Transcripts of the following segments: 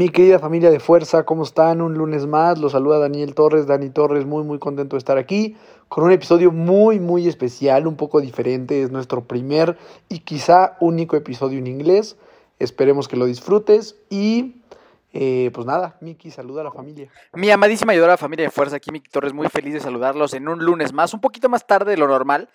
Mi querida familia de fuerza, ¿cómo están? Un lunes más, los saluda Daniel Torres, Dani Torres, muy muy contento de estar aquí con un episodio muy muy especial, un poco diferente, es nuestro primer y quizá único episodio en inglés. Esperemos que lo disfrutes y eh, pues nada, Miki, saluda a la familia. Mi amadísima adorada familia de Fuerza, aquí Miki Torres, muy feliz de saludarlos en un lunes más, un poquito más tarde de lo normal,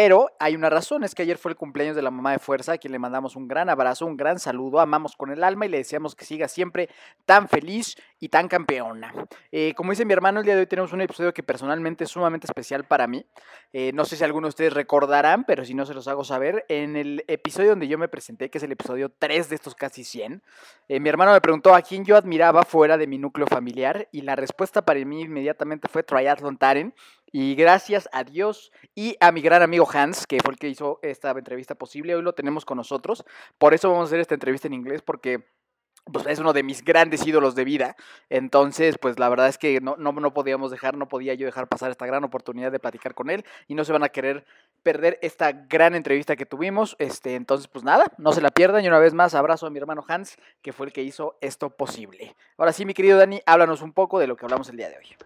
pero hay una razón, es que ayer fue el cumpleaños de la mamá de Fuerza, a quien le mandamos un gran abrazo, un gran saludo, amamos con el alma y le deseamos que siga siempre tan feliz y tan campeona. Eh, como dice mi hermano, el día de hoy tenemos un episodio que personalmente es sumamente especial para mí. Eh, no sé si algunos de ustedes recordarán, pero si no se los hago saber, en el episodio donde yo me presenté, que es el episodio 3 de estos casi 100, eh, mi hermano me preguntó a quién yo admiraba fuera de mi núcleo familiar y la respuesta para mí inmediatamente fue Triathlon Taren. Y gracias a Dios y a mi gran amigo Hans, que fue el que hizo esta entrevista posible, hoy lo tenemos con nosotros. Por eso vamos a hacer esta entrevista en inglés, porque pues es uno de mis grandes ídolos de vida. Entonces, pues la verdad es que no, no, no, podíamos dejar, no podía yo dejar pasar esta gran oportunidad de platicar con él y no se van a querer perder esta gran entrevista que tuvimos. Este, entonces, pues nada, no se la pierdan y una vez más abrazo a mi hermano Hans, que fue el que hizo esto posible. Ahora sí, mi querido Dani, háblanos un poco de lo que hablamos el día de hoy.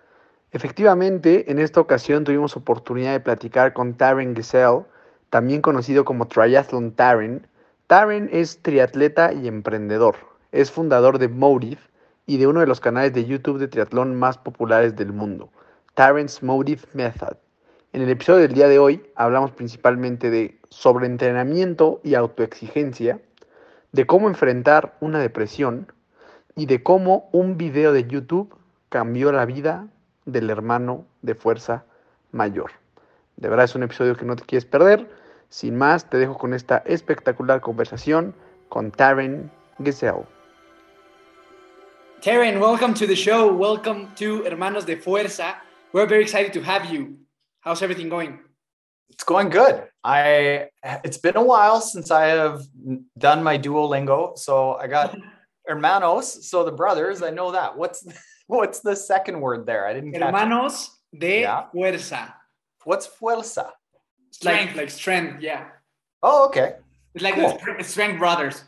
Efectivamente, en esta ocasión tuvimos oportunidad de platicar con Taryn Giselle, también conocido como Triathlon Taryn. Taryn es triatleta y emprendedor. Es fundador de Motive y de uno de los canales de YouTube de triatlón más populares del mundo, Taryn's Motive Method. En el episodio del día de hoy hablamos principalmente de sobreentrenamiento y autoexigencia, de cómo enfrentar una depresión y de cómo un video de YouTube cambió la vida del hermano de fuerza mayor. De verdad es un episodio que no te quieres perder. Sin más, te dejo con esta espectacular conversación con Taryn Giselle. Taryn, welcome to the show. Welcome to Hermanos de Fuerza. We're very excited to have you. How's everything going? It's going good. I it's been a while since I have done my Duolingo, so I got hermanos, so the brothers. I know that. What's what's the second word there? I didn't. Hermanos de yeah. fuerza. What's fuerza? Strength, like, like strength. Yeah. Oh, okay. It's like cool. the strength brothers.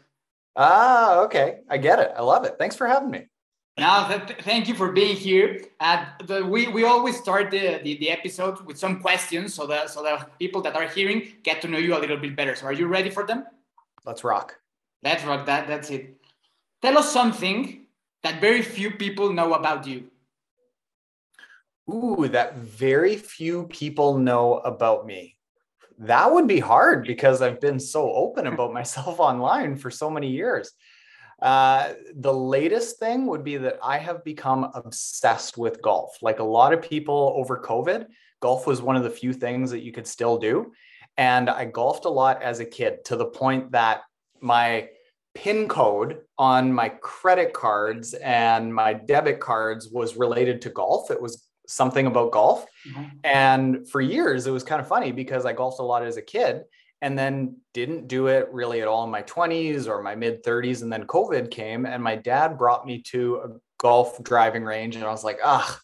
Ah, okay. I get it. I love it. Thanks for having me. Now, th- thank you for being here. Uh, the, we, we always start the, the, the episodes with some questions so that so that people that are hearing get to know you a little bit better. So, are you ready for them? Let's rock. Let's rock. That that's it. Tell us something that very few people know about you. Ooh, that very few people know about me. That would be hard because I've been so open about myself online for so many years. Uh, the latest thing would be that I have become obsessed with golf. Like a lot of people over COVID, golf was one of the few things that you could still do. And I golfed a lot as a kid to the point that my pin code on my credit cards and my debit cards was related to golf. It was something about golf. Mm-hmm. And for years, it was kind of funny because I golfed a lot as a kid and then didn't do it really at all in my 20s or my mid 30s. And then COVID came, and my dad brought me to a golf driving range, and I was like, ah,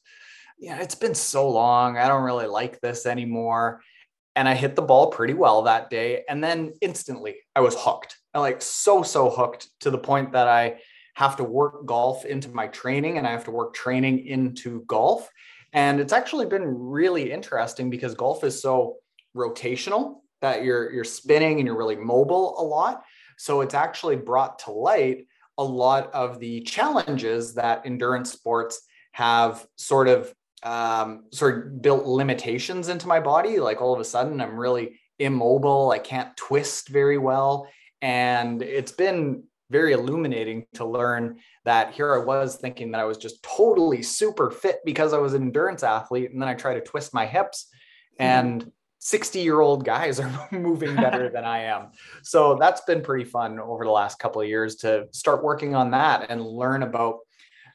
yeah, it's been so long. I don't really like this anymore. And I hit the ball pretty well that day. And then instantly I was hooked. Like so, so hooked to the point that I have to work golf into my training and I have to work training into golf. And it's actually been really interesting because golf is so rotational that you're you're spinning and you're really mobile a lot. So it's actually brought to light a lot of the challenges that endurance sports have sort of um, sort of built limitations into my body. Like all of a sudden, I'm really immobile. I can't twist very well, and it's been very illuminating to learn that here I was thinking that I was just totally super fit because I was an endurance athlete. And then I try to twist my hips hmm. and 60 year old guys are moving better than I am. So that's been pretty fun over the last couple of years to start working on that and learn about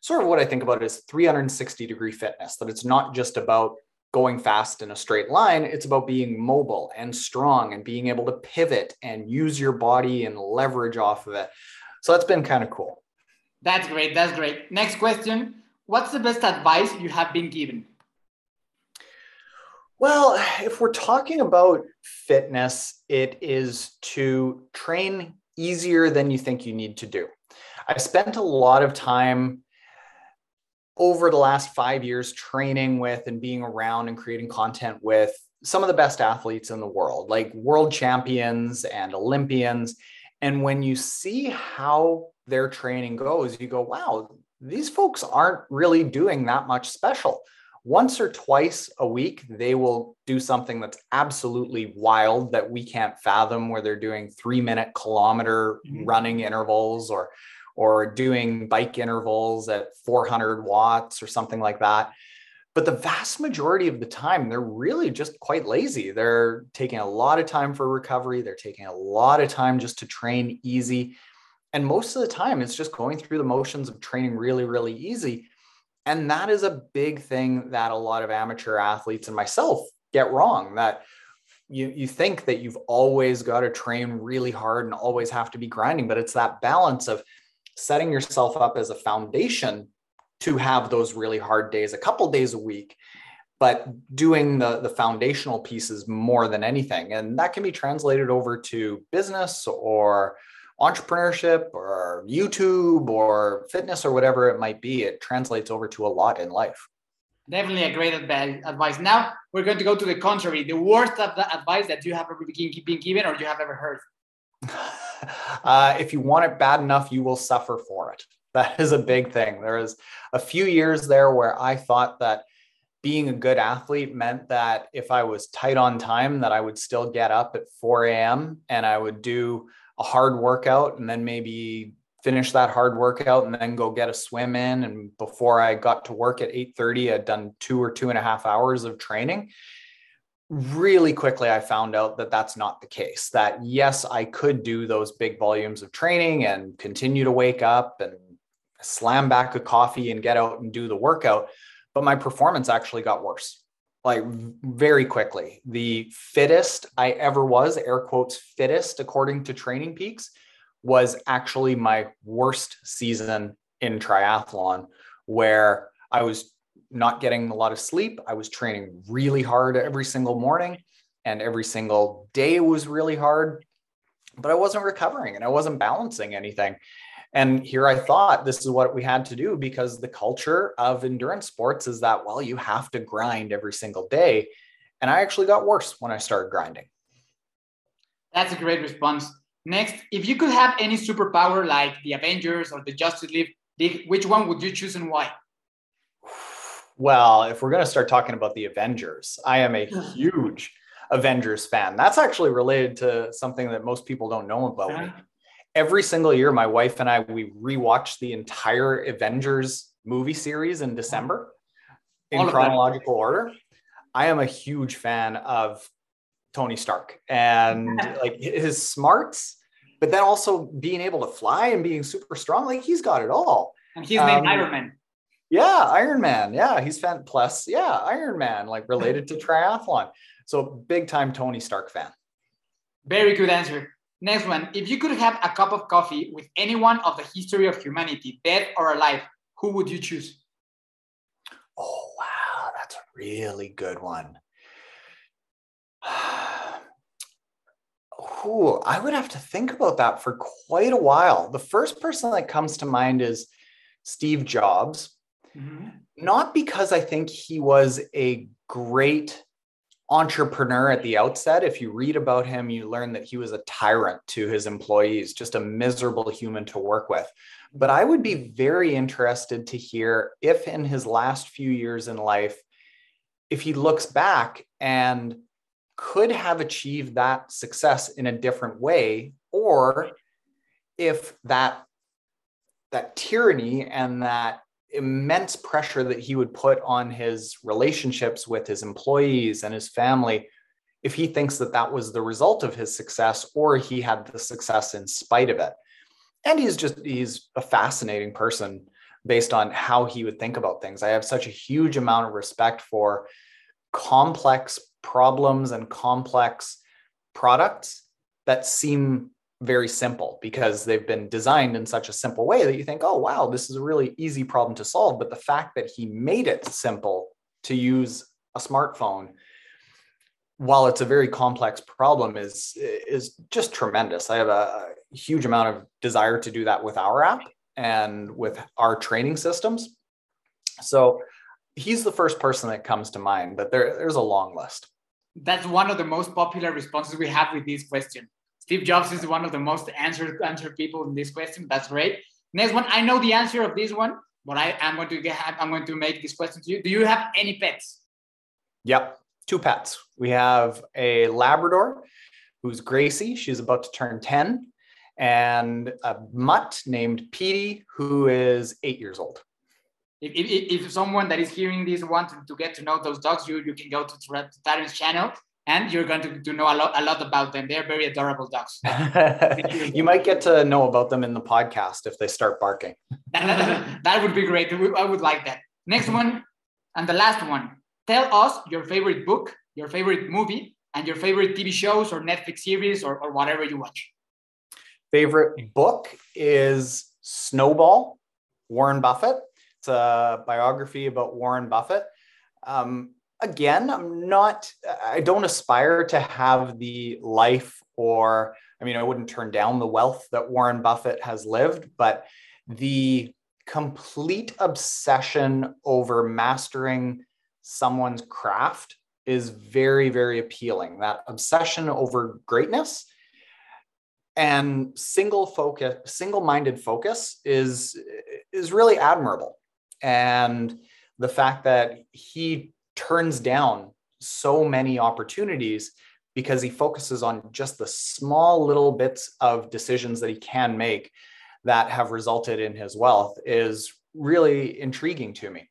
sort of what I think about is 360 degree fitness, that it's not just about going fast in a straight line. It's about being mobile and strong and being able to pivot and use your body and leverage off of it. So that's been kind of cool. That's great. That's great. Next question. What's the best advice you have been given? Well, if we're talking about fitness, it is to train easier than you think you need to do. I spent a lot of time over the last five years training with and being around and creating content with some of the best athletes in the world, like world champions and Olympians. And when you see how their training goes, you go, wow, these folks aren't really doing that much special. Once or twice a week, they will do something that's absolutely wild that we can't fathom, where they're doing three minute kilometer mm-hmm. running intervals or or doing bike intervals at 400 watts or something like that. But the vast majority of the time, they're really just quite lazy. They're taking a lot of time for recovery. They're taking a lot of time just to train easy. And most of the time, it's just going through the motions of training really, really easy. And that is a big thing that a lot of amateur athletes and myself get wrong that you, you think that you've always got to train really hard and always have to be grinding, but it's that balance of setting yourself up as a foundation to have those really hard days a couple days a week but doing the the foundational pieces more than anything. And that can be translated over to business or entrepreneurship or youtube or fitness or whatever it might be. It translates over to a lot in life. Definitely a great advice. Now we're going to go to the contrary the worst of the advice that you have ever been given or you have ever heard uh, if you want it bad enough, you will suffer for it. That is a big thing. There is a few years there where I thought that being a good athlete meant that if I was tight on time, that I would still get up at 4 a.m. and I would do a hard workout and then maybe finish that hard workout and then go get a swim in. And before I got to work at 8:30, I'd done two or two and a half hours of training really quickly i found out that that's not the case that yes i could do those big volumes of training and continue to wake up and slam back a coffee and get out and do the workout but my performance actually got worse like very quickly. The fittest i ever was air quotes fittest according to TrainingPeaks was actually my worst season in triathlon where i was not getting a lot of sleep. I was training really hard every single morning, and every single day was really hard, but I wasn't recovering and I wasn't balancing anything. And here I thought this is what we had to do because the culture of endurance sports is that, well, you have to grind every single day. And I actually got worse when I started grinding. That's a great response. Next, if you could have any superpower like the Avengers or the Justice League, which one would you choose and why? Well, if we're going to start talking about the Avengers, I am a huge Avengers fan. That's actually related to something that most people don't know about yeah. me. Every single year, my wife and I we rewatch the entire Avengers movie series in December in chronological order. I am a huge fan of Tony Stark and like his smarts, but then also being able to fly and being super strong. Like he's got it all. And he's named um, Iron Man. Yeah, Iron Man. Yeah, he's fan plus. Yeah, Iron Man, like related to triathlon. So big time Tony Stark fan. Very good answer. Next one. If you could have a cup of coffee with anyone of the history of humanity, dead or alive, who would you choose? Oh, wow. That's a really good one. Ooh, I would have to think about that for quite a while. The first person that comes to mind is Steve Jobs Mm-hmm. Not because I think he was a great entrepreneur at the outset. If you read about him, you learn that he was a tyrant to his employees, just a miserable human to work with. But I would be very interested to hear if in his last few years in life, if he looks back and could have achieved that success in a different way, or if that that tyranny and that immense pressure that he would put on his relationships with his employees and his family if he thinks that that was the result of his success or he had the success in spite of it. And he's just he's a fascinating person based on how he would think about things. I have such a huge amount of respect for complex problems and complex products that seem very simple because they've been designed in such a simple way that you think, oh, wow, this is a really easy problem to solve. But the fact that he made it simple to use a smartphone while it's a very complex problem is is just tremendous. I have a, huge amount of desire to do that with our app and with our training systems. So he's the first person that comes to mind but there, there's a long list. That's one of the most popular responses we have with this question Steve Jobs is one of the most answered answered people in this question. That's great. Next one, I know the answer of this one, but I am going to get I'm going to make this question to you. Do you have any pets? Yep, two pets. We have a Labrador who's Gracie. She's about to turn 10, and a mutt named Petey who is eight years old. If, if, if someone that is hearing this wants to get to know those dogs, you, you can go to Taren's channel and you're going to, to know a lot, a lot about them. They're very adorable dogs. you might get to know about them in the podcast if they start barking. that would be great. I would like that. Next one, and the last one. Tell us your favorite book, your favorite movie, and your favorite TV shows or Netflix series or, or whatever you watch. Favorite book is Snowball, Warren Buffett. It's a biography about Warren Buffett. Um, again, I'm not, I don't aspire to have the life or, I mean, I wouldn't turn down the wealth that Warren Buffett has lived, but the complete obsession over mastering someone's craft is very, very appealing. That obsession over greatness and single focus, single-minded focus is is really admirable. And the fact that he turns down so many opportunities because he focuses on just the small little bits of decisions that he can make that have resulted in his wealth is really intriguing to me.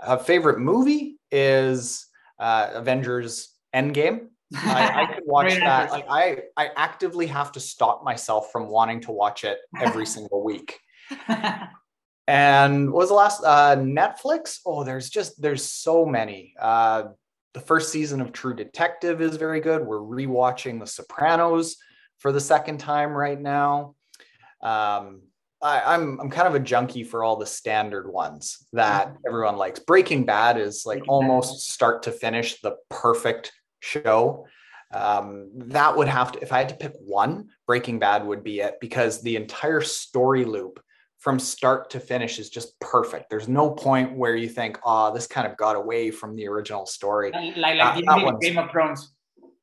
A favorite movie is uh, Avengers Endgame. I, I could watch that. Like I, I actively have to stop myself from wanting to watch it every single week. And what was the last uh, Netflix? Oh, there's just there's so many. Uh, the first season of True Detective is very good. We're rewatching The Sopranos for the second time right now. Um, I, am I'm, I'm kind of a junkie for all the standard ones that mm-hmm. everyone likes. Breaking Bad is like Breaking almost Bad. start to finish the perfect show. Um, that would have to, if I had to pick one, Breaking Bad would be it because the entire story loop from start to finish is just perfect. There's no point where you think, oh, this kind of got away from the original story. Like, like that, the Game of Thrones.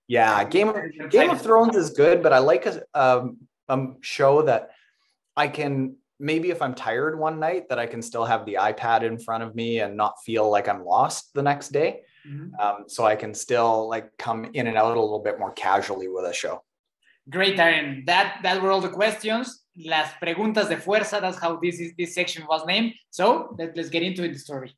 Yeah, Game of Game of Thrones is good, but I like a, um, a show that I can maybe if I'm tired one night that I can still have the iPad in front of me and not feel like I'm lost the next day. Mm-hmm. Um, so I can still like come in and out a little bit more casually with a show. Great, Aaron. That that were all the questions. Las preguntas de fuerza. That's how this, is, this section was named. So let, let's get into the story.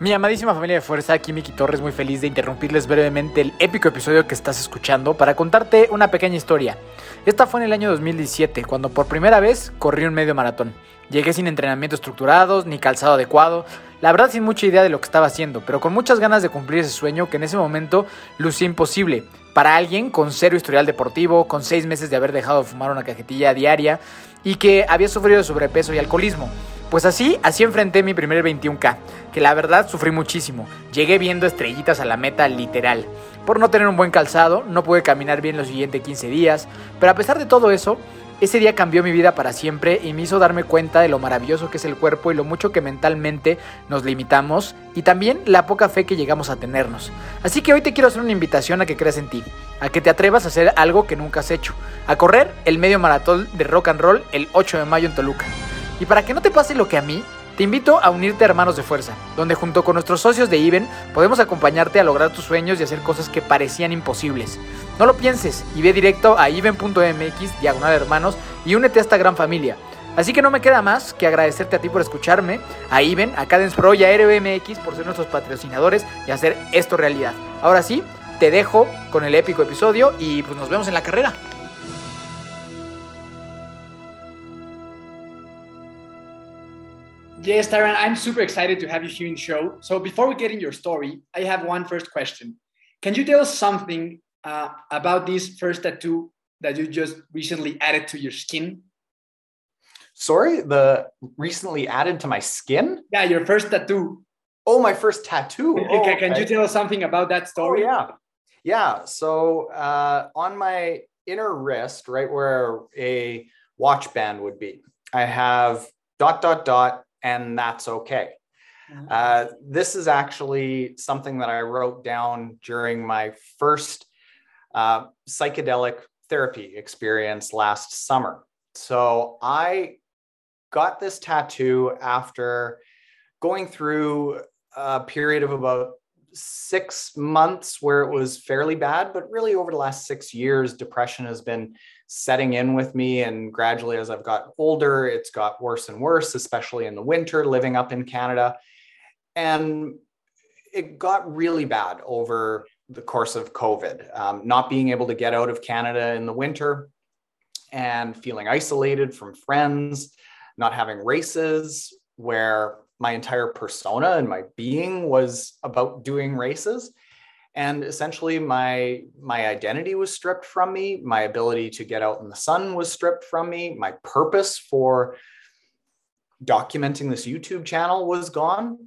Mi amadísima familia de fuerza, aquí Miki Torres, muy feliz de interrumpirles brevemente el épico episodio que estás escuchando para contarte una pequeña historia. Esta fue en el año 2017, cuando por primera vez corrí un medio maratón. Llegué sin entrenamiento estructurados, ni calzado adecuado, la verdad sin mucha idea de lo que estaba haciendo, pero con muchas ganas de cumplir ese sueño que en ese momento lucía imposible. Para alguien con cero historial deportivo, con seis meses de haber dejado de fumar una cajetilla diaria y que había sufrido sobrepeso y alcoholismo. Pues así, así enfrenté mi primer 21K, que la verdad sufrí muchísimo. Llegué viendo estrellitas a la meta literal. Por no tener un buen calzado, no pude caminar bien los siguientes 15 días, pero a pesar de todo eso, ese día cambió mi vida para siempre y me hizo darme cuenta de lo maravilloso que es el cuerpo y lo mucho que mentalmente nos limitamos y también la poca fe que llegamos a tenernos. Así que hoy te quiero hacer una invitación a que creas en ti, a que te atrevas a hacer algo que nunca has hecho, a correr el medio maratón de rock and roll el 8 de mayo en Toluca. Y para que no te pase lo que a mí, Te invito a unirte a Hermanos de Fuerza, donde junto con nuestros socios de IBEN podemos acompañarte a lograr tus sueños y hacer cosas que parecían imposibles. No lo pienses y ve directo a iben.mx diagonal hermanos y únete a esta gran familia. Así que no me queda más que agradecerte a ti por escucharme, a Iben, a Cadence Pro y a RBMX por ser nuestros patrocinadores y hacer esto realidad. Ahora sí, te dejo con el épico episodio y pues nos vemos en la carrera. Yes, Tyron, I'm super excited to have you here in the show. So before we get in your story, I have one first question. Can you tell us something uh, about this first tattoo that you just recently added to your skin? Sorry, the recently added to my skin? Yeah, your first tattoo. Oh, my first tattoo. Oh, can, okay. you tell us something about that story? Oh, yeah. Yeah. So uh, on my inner wrist, right where a watch band would be, I have dot, dot, dot, and that's okay. Uh, this is actually something that I wrote down during my first uh, psychedelic therapy experience last summer. So I got this tattoo after going through a period of about six months where it was fairly bad, but really over the last six years, depression has been setting in with me. And gradually, as I've got older, it's got worse and worse, especially in the winter living up in Canada. And it got really bad over the course of COVID, um, not being able to get out of Canada in the winter and feeling isolated from friends, not having races where my entire persona and my being was about doing races and essentially my my identity was stripped from me. My ability to get out in the sun was stripped from me. My purpose for documenting this youtube channel was gone.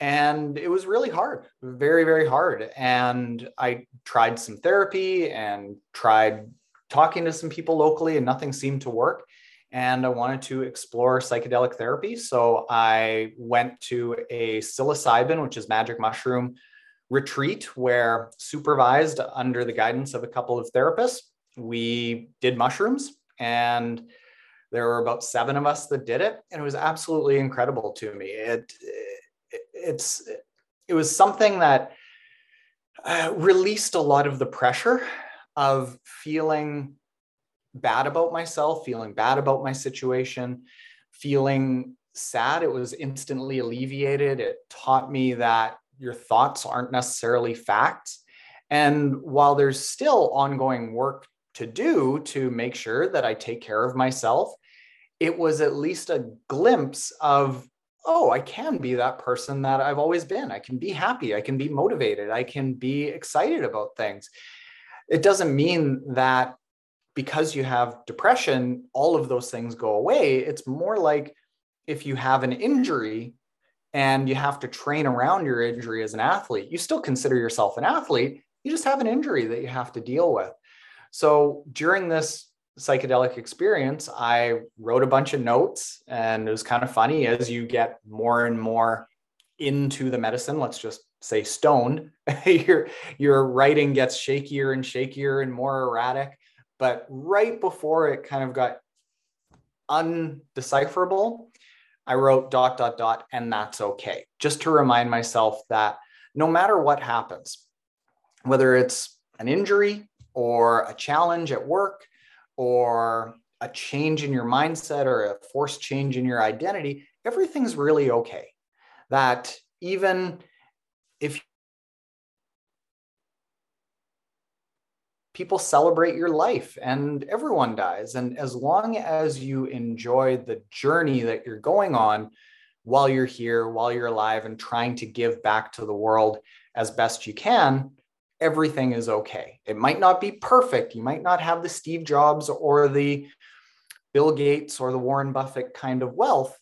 And it was really hard very very hard. And i tried some therapy and tried talking to some people locally and nothing seemed to work. And I wanted to explore psychedelic therapy. So I went to a psilocybin, which is magic mushroom retreat, where supervised under the guidance of a couple of therapists, we did mushrooms. And there were about seven of us that did it. And it was absolutely incredible to me. It, it it's it was something that uh, released a lot of the pressure of feeling bad about myself, feeling bad about my situation, feeling sad. It was instantly alleviated. It taught me that your thoughts aren't necessarily facts. And while there's still ongoing work to do to make sure that I take care of myself, it was at least a glimpse of, oh, I can be that person that I've always been. I can be happy. I can be motivated. I can be excited about things. It doesn't mean that because you have depression, all of those things go away. It's more like if you have an injury and you have to train around your injury as an athlete, you still consider yourself an athlete. You just have an injury that you have to deal with. So during this psychedelic experience, I wrote a bunch of notes, and it was kind of funny as you get more and more into the medicine, let's just say stoned, your, your writing gets shakier and shakier and more erratic but right before it kind of got undecipherable, I wrote dot, dot, dot, and that's okay. Just to remind myself that no matter what happens, whether it's an injury or a challenge at work or a change in your mindset or a forced change in your identity, everything's really okay. That even if people celebrate your life and everyone dies. And as long as you enjoy the journey that you're going on while you're here, while you're alive, and trying to give back to the world as best you can, everything is okay. It might not be perfect. You might not have the Steve Jobs or the Bill Gates or the Warren Buffett kind of wealth,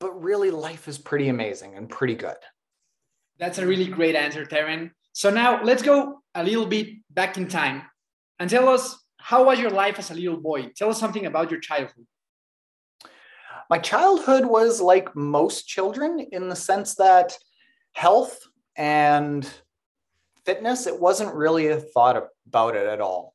but really life is pretty amazing and pretty good. That's a really great answer, Taren. So now let's go a little bit back in time and tell us how was your life as a little boy? Tell us something about your childhood. My childhood was like most children in the sense that health and fitness, it wasn't really a thought about it at all.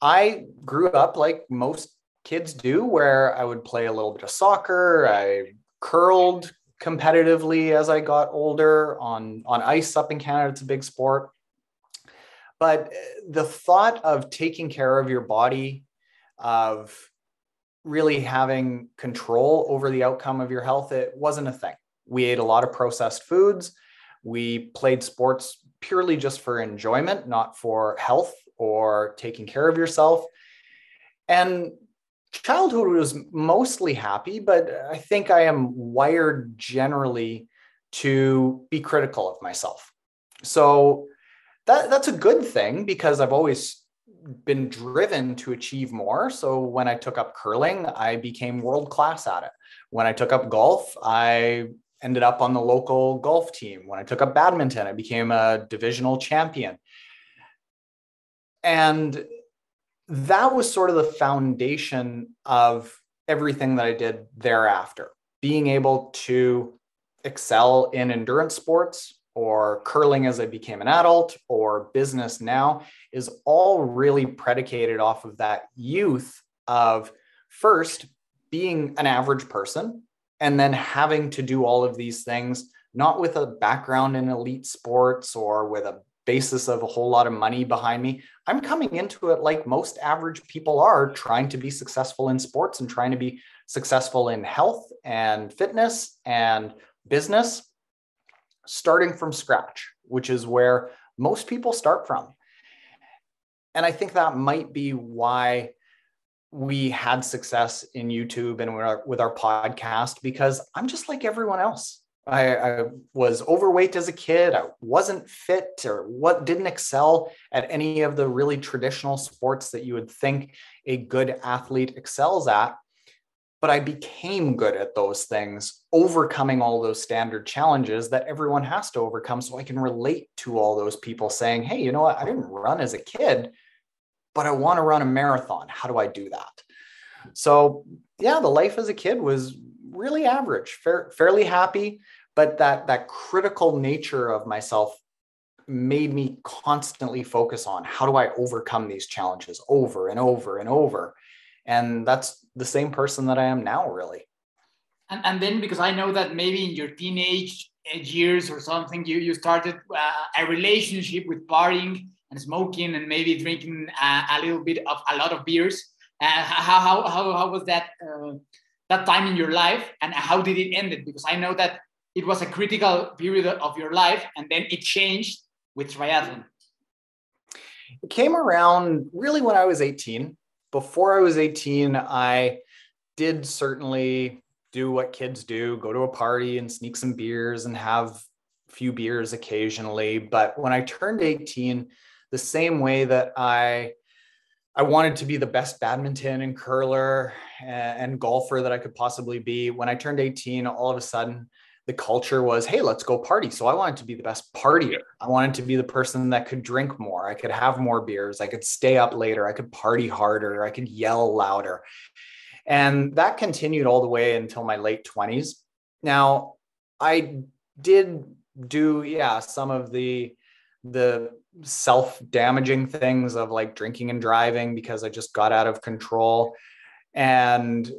I grew up like most kids do, where I would play a little bit of soccer, I curled competitively as I got older on, on ice up in Canada. It's a big sport. But uh, the thought of taking care of your body, of really having control over the outcome of your health, it wasn't a thing. We ate a lot of processed foods. We played sports purely just for enjoyment, not for health or taking care of yourself. And childhood was mostly happy, but I think I am wired generally to be critical of myself. So that, that's a good thing because I've always been driven to achieve more. So when I took up curling, I became world class at it. When I took up golf, I ended up on the local golf team. When I took up badminton, I became a divisional champion. And that was sort of the foundation of everything that I did thereafter. Being able to excel in endurance sports or curling as I became an adult or business now is all really predicated off of that youth of first being an average person and then having to do all of these things not with a background in elite sports or with a basis of a whole lot of money behind me. I'm coming into it like most average people are, trying to be successful in sports and trying to be successful in health and fitness and business, starting from scratch, which is where most people start from. And I think that might be why we had success in YouTube and with our, with our podcast because I'm just like everyone else. I, I, was overweight as a kid. I wasn't fit or what didn't excel at any of the really traditional sports that you would think a good athlete excels at. But I became good at those things, overcoming all those standard challenges that everyone has to overcome. So I can relate to all those people saying, hey, you know what? I didn't run as a kid, but I want to run a marathon. How do I do that? So, yeah, the life as a kid was really average, fair, fairly happy, but that that critical nature of myself made me constantly focus on how do I overcome these challenges over and over and over. And that's the same person that I am now, really. And, and then because I know that maybe in your teenage years or something, you, you started uh, a relationship with partying and smoking and maybe drinking uh, a little bit of a lot of beers. Uh, how, how, how, how was that uh, that time in your life and how did it end it? Because I know that it was a critical period of your life and then it changed with triathlon. It came around really when I was 18. Before I was 18, I did certainly do what kids do go to a party and sneak some beers and have a few beers occasionally. But when I turned 18, the same way that I I wanted to be the best badminton and curler eh, and, golfer that I could possibly be. When I turned 18, all of a sudden, the culture was, hey, let's go party. So I wanted to be the best partier. I wanted to be the person that could drink more. I could have more beers. I could stay up later. I could party harder. I could yell louder. And that continued all the way until my late 20s. Now, I did do, yeah, some of the the self-damaging things of like drinking and driving because I just got out of control. And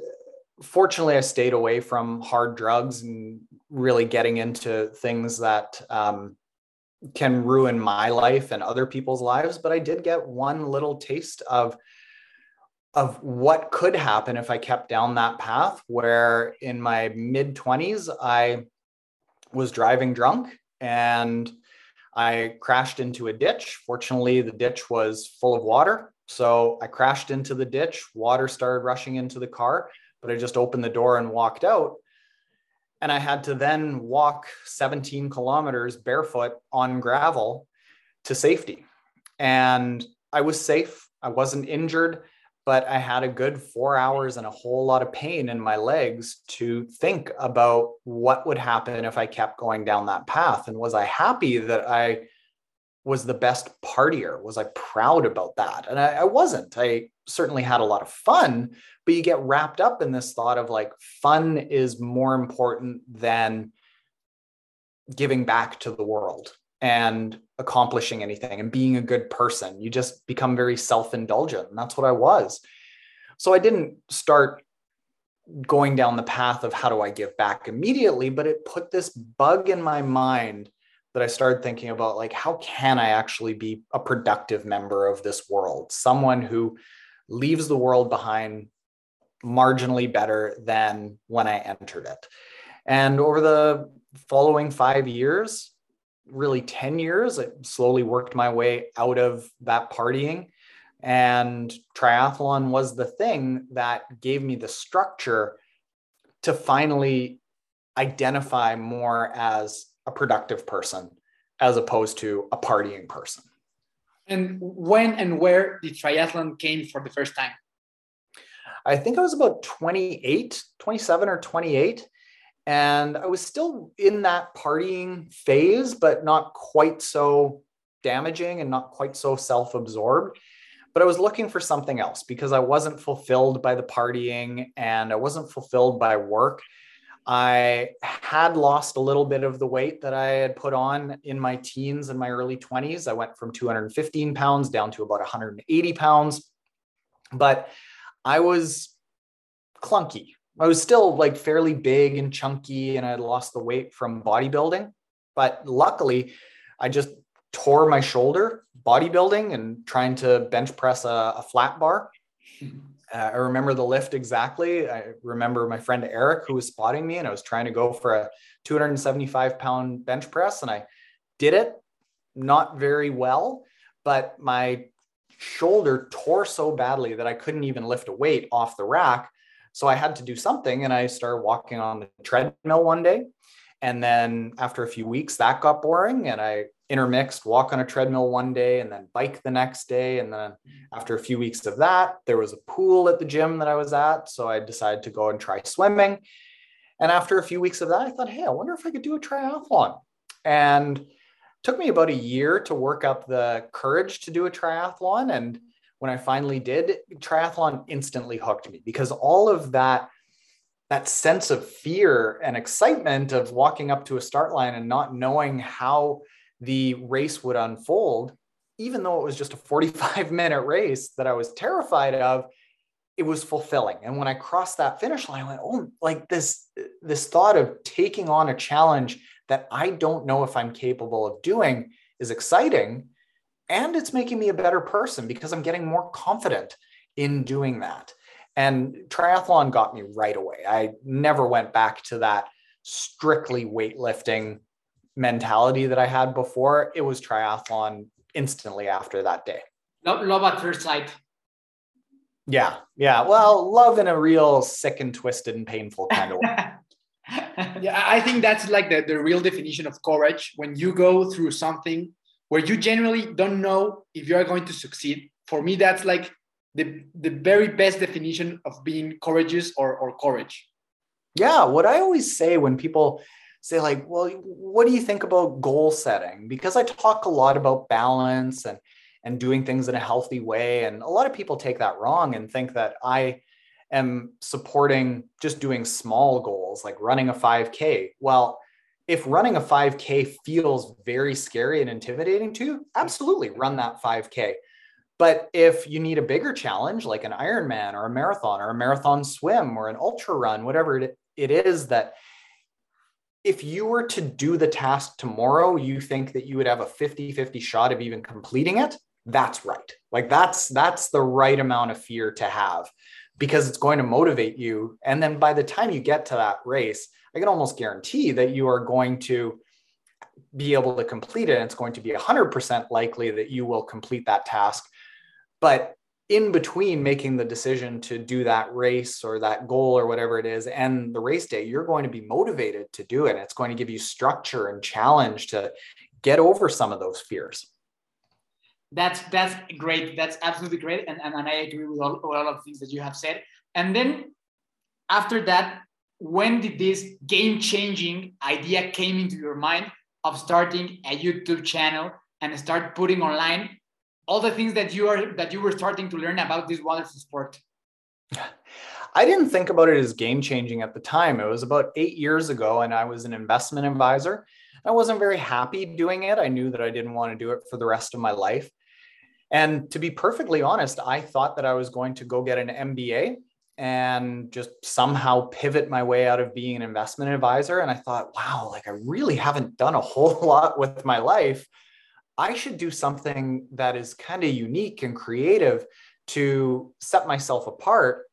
fortunately, I stayed away from hard drugs and really getting into things that um, can ruin my life and other people's lives. But I did get one little taste of of what could happen if I kept down that path. Where in my mid twenties, I was driving drunk and I crashed into a ditch. Fortunately, the ditch was full of water. So I crashed into the ditch. Water started rushing into the car, but I just opened the door and walked out. And I had to then walk 17 kilometers barefoot on gravel to safety. And I was safe. I wasn't injured but I had a good four hours and a whole lot of pain in my legs to think about what would happen if I kept going down that path. And was I happy that I was the best partier? Was I proud about that? And I, I wasn't. I certainly had a lot of fun, but you get wrapped up in this thought of like fun is more important than giving back to the world and accomplishing anything and being a good person. You just become very self indulgent. And that's what I was. So I didn't start going down the path of how do I give back immediately, but it put this bug in my mind that I started thinking about like, how can I actually be a productive member of this world? Someone who leaves the world behind marginally better than when I entered it. And over the following five years, really 10 years, I slowly worked my way out of that partying. And triathlon was the thing that gave me the structure to finally identify more as a productive person as opposed to a partying person. And when and where did triathlon came for the first time? I think I was about 28, 27 or 28. And I was still in that partying phase, but not quite so damaging and not quite so self absorbed. But I was looking for something else because I wasn't fulfilled by the partying and I wasn't fulfilled by work. I had lost a little bit of the weight that I had put on in my teens and my early 20s. I went from 215 pounds down to about 180 pounds. But I was clunky. I was still like fairly big and chunky, and I had lost the weight from bodybuilding. But luckily, I just tore my shoulder bodybuilding and trying to bench press a, a flat bar. Uh, I remember the lift exactly. I remember my friend Eric who was spotting me, and I was trying to go for a 275 pound bench press, and I did it not very well, but my shoulder tore so badly that I couldn't even lift a weight off the rack. So I had to do something, and I started walking on the treadmill one day. And then after a few weeks, that got boring, and I intermixed walk on a treadmill one day and then bike the next day. And then after a few weeks of that, there was a pool at the gym that I was at. So I decided to go and try swimming. And after a few weeks of that, I thought, hey, I wonder if I could do a triathlon. And took me about a year to work up the courage to do a triathlon. And when I finally did, triathlon instantly hooked me because all of that that sense of fear and excitement of walking up to a start line and not knowing how the race would unfold, even though it was just a 45 minute race that I was terrified of, it was fulfilling. And when I crossed that finish line, I went, oh, like this, this thought of taking on a challenge that I don't know if I'm capable of doing is exciting. And it's making me a better person because I'm getting more confident in doing that. And triathlon got me right away. I never went back to that strictly weightlifting mentality that I had before, it was triathlon instantly after that day. Love, love at first sight. Yeah, yeah. Well, love in a real sick and twisted and painful kind of way. yeah, I think that's like the, the real definition of courage when you go through something where you generally don't know if you are going to succeed. For me, that's like the, the very best definition of being courageous or, or courage. Yeah, what I always say when people say like well what do you think about goal setting because i talk a lot about balance and and doing things in a healthy way and a lot of people take that wrong and think that i am supporting just doing small goals like running a 5k well if running a 5k feels very scary and intimidating to you absolutely run that 5k but if you need a bigger challenge like an ironman or a marathon or a marathon swim or an ultra run whatever it is that if you were to do the task tomorrow, you think that you would have a 50-50 shot of even completing it, that's right. Like that's that's the right amount of fear to have because it's going to motivate you. And then by the time you get to that race, I can almost guarantee that you are going to be able to complete it. And it's going to be 100% likely that you will complete that task. But in between making the decision to do that race or that goal or whatever it is and the race day you're going to be motivated to do it it's going to give you structure and challenge to get over some of those fears that's that's great that's absolutely great and, and, and i agree with all, all of the things that you have said and then after that when did this game changing idea came into your mind of starting a youtube channel and start putting online all the things that you are that you were starting to learn about this wonderful sport? I didn't think about it as game changing at the time. It was about eight years ago, and I was an investment advisor. I wasn't very happy doing it. I knew that I didn't want to do it for the rest of my life. And to be perfectly honest, I thought that I was going to go get an MBA and just somehow pivot my way out of being an investment advisor. And I thought, wow, like I really haven't done a whole lot with my life. I should do something that is kind of unique and creative to set myself apart.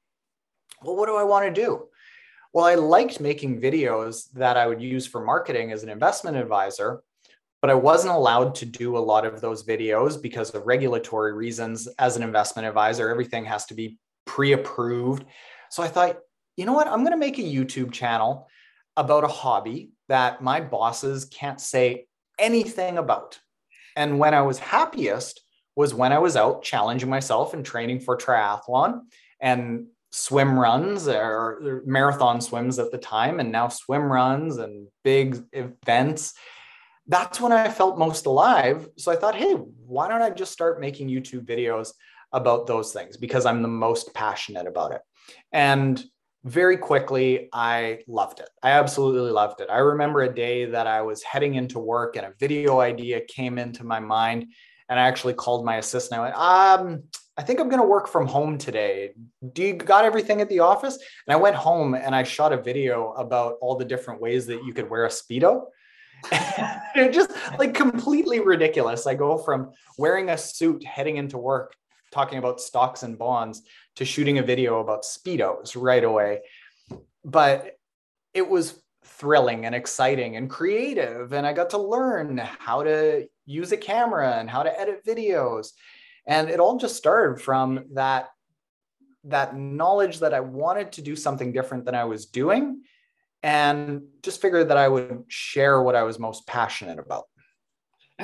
Well, what do I want to do? Well, I liked making videos that I would use for marketing as an investment advisor, but I wasn't allowed to do a lot of those videos because of regulatory reasons as an investment advisor. Everything has to be pre approved. So I thought, you know what? I'm going to make a YouTube channel about a hobby that my bosses can't say anything about. And when I was happiest was when I was out challenging myself and training for triathlon and swim runs or marathon swims at the time, and now swim runs and big events. That's when I felt most alive. So I thought, hey, why don't I just start making YouTube videos about those things because I'm the most passionate about it. And very quickly, I loved it. I absolutely loved it. I remember a day that I was heading into work and a video idea came into my mind. And I actually called my assistant. I went, um, I think I'm going to work from home today. Do you got everything at the office? And I went home and I shot a video about all the different ways that you could wear a Speedo. it just like completely ridiculous. I go from wearing a suit heading into work talking about stocks and bonds to shooting a video about speedos right away but it was thrilling and exciting and creative and i got to learn how to use a camera and how to edit videos and it all just started from that that knowledge that i wanted to do something different than i was doing and just figured that i would share what i was most passionate about.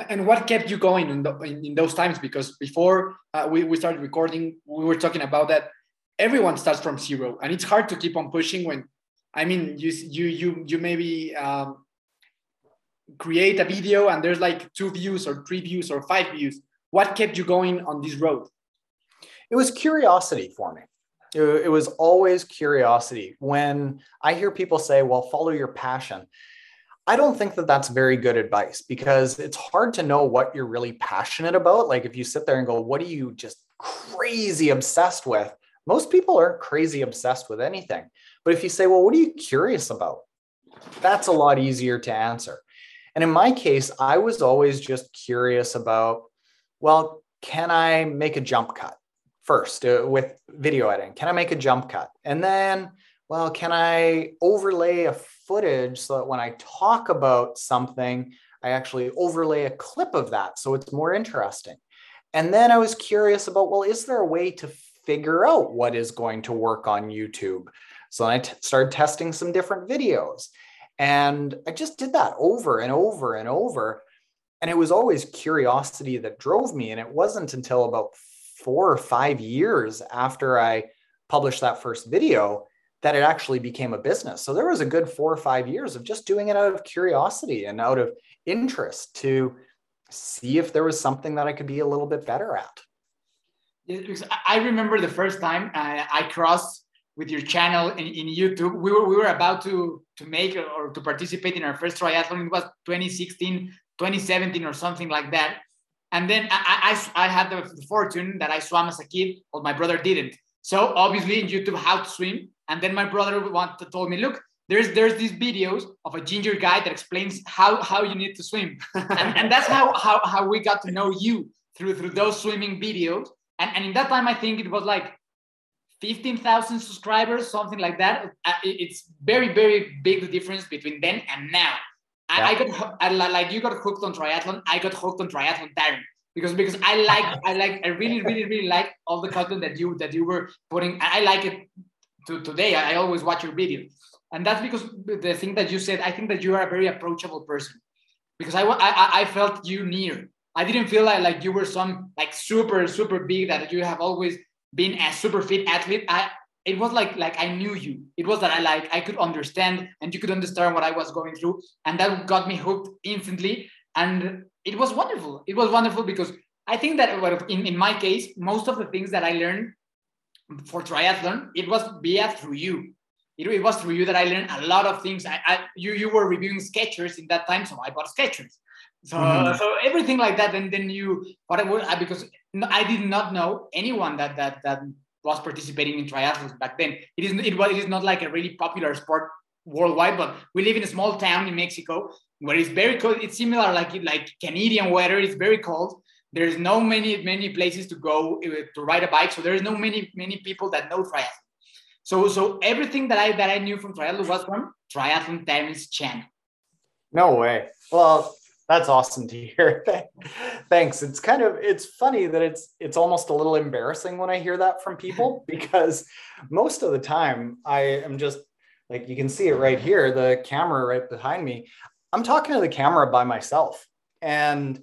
And what kept you going in, the, in, those times? Because before uh, we, we started recording we were talking about that everyone starts from zero and it's hard to keep on pushing when i mean you you you, you maybe um, create a video and there's like two views or three views or five views. What kept you going on this road? It was curiosity for me it was always curiosity when i hear people say well follow your passion I don't think that that's very good advice because it's hard to know what you're really passionate about. Like if you sit there and go, what are you just crazy obsessed with? Most people aren't crazy obsessed with anything. But if you say, well, what are you curious about? That's a lot easier to answer. And in my case, I was always just curious about, well, can I make a jump cut first uh, with video editing? Can I make a jump cut? And then, well, can I overlay a footage so that when I talk about something, I actually overlay a clip of that so it's more interesting. And then I was curious about, well, is there a way to figure out what is going to work on YouTube? So I t- started testing some different videos. And I just did that over and over and over. And it was always curiosity that drove me. And it wasn't until about four or five years after I published that first video that it actually became a business. So there was a good four or five years of just doing it out of curiosity and out of interest to see if there was something that I could be a little bit better at. I remember the first time I crossed with your channel in, in YouTube. We were we were about to to make or to participate in our first triathlon. It was 2016, 2017, or something like that. And then I, I, I had the fortune that I swam as a kid, but my brother didn't. So obviously in YouTube, how to swim. And then my brother wanted, told me, look, there's there's these videos of a ginger guy that explains how how you need to swim. and, and that's how, how how we got to know you through through those swimming videos. And, and in that time, I think it was like 15,000 subscribers, something like that. Uh, it's very, very big the difference between then and now. Yeah. I, I got I, like you got hooked on triathlon. I got hooked on triathlon Darren because because I like I like I really really really like all the content that you that you were putting. I like it to today. I always watch your videos, and that's because the thing that you said. I think that you are a very approachable person because I I, I felt you near. I didn't feel like, like you were some like super super big that you have always been a super fit athlete. I it was like like I knew you. It was that I like I could understand and you could understand what I was going through, and that got me hooked instantly. And it was wonderful. It was wonderful because I think that in, in my case, most of the things that I learned for triathlon, it was via through you. It, it was through you that I learned a lot of things. I, I you you were reviewing Skechers in that time, so I bought Skechers. So, mm-hmm. so everything like that, and then you whatever I, because I did not know anyone that that that was participating in triathlons back then. It is it was it is not like a really popular sport worldwide, but we live in a small town in Mexico where it's very cold. It's similar like like Canadian weather. It's very cold. There's no many many places to go uh, to ride a bike, so there's no many many people that know triathlon. So so everything that I that I knew from triathlon was from Triathlon Taren's channel. No way. Well, that's awesome to hear. Thanks. It's kind of it's funny that it's it's almost a little embarrassing when I hear that from people because most of the time I am just like you can see it right here, the camera right behind me. I'm talking to the camera by myself. And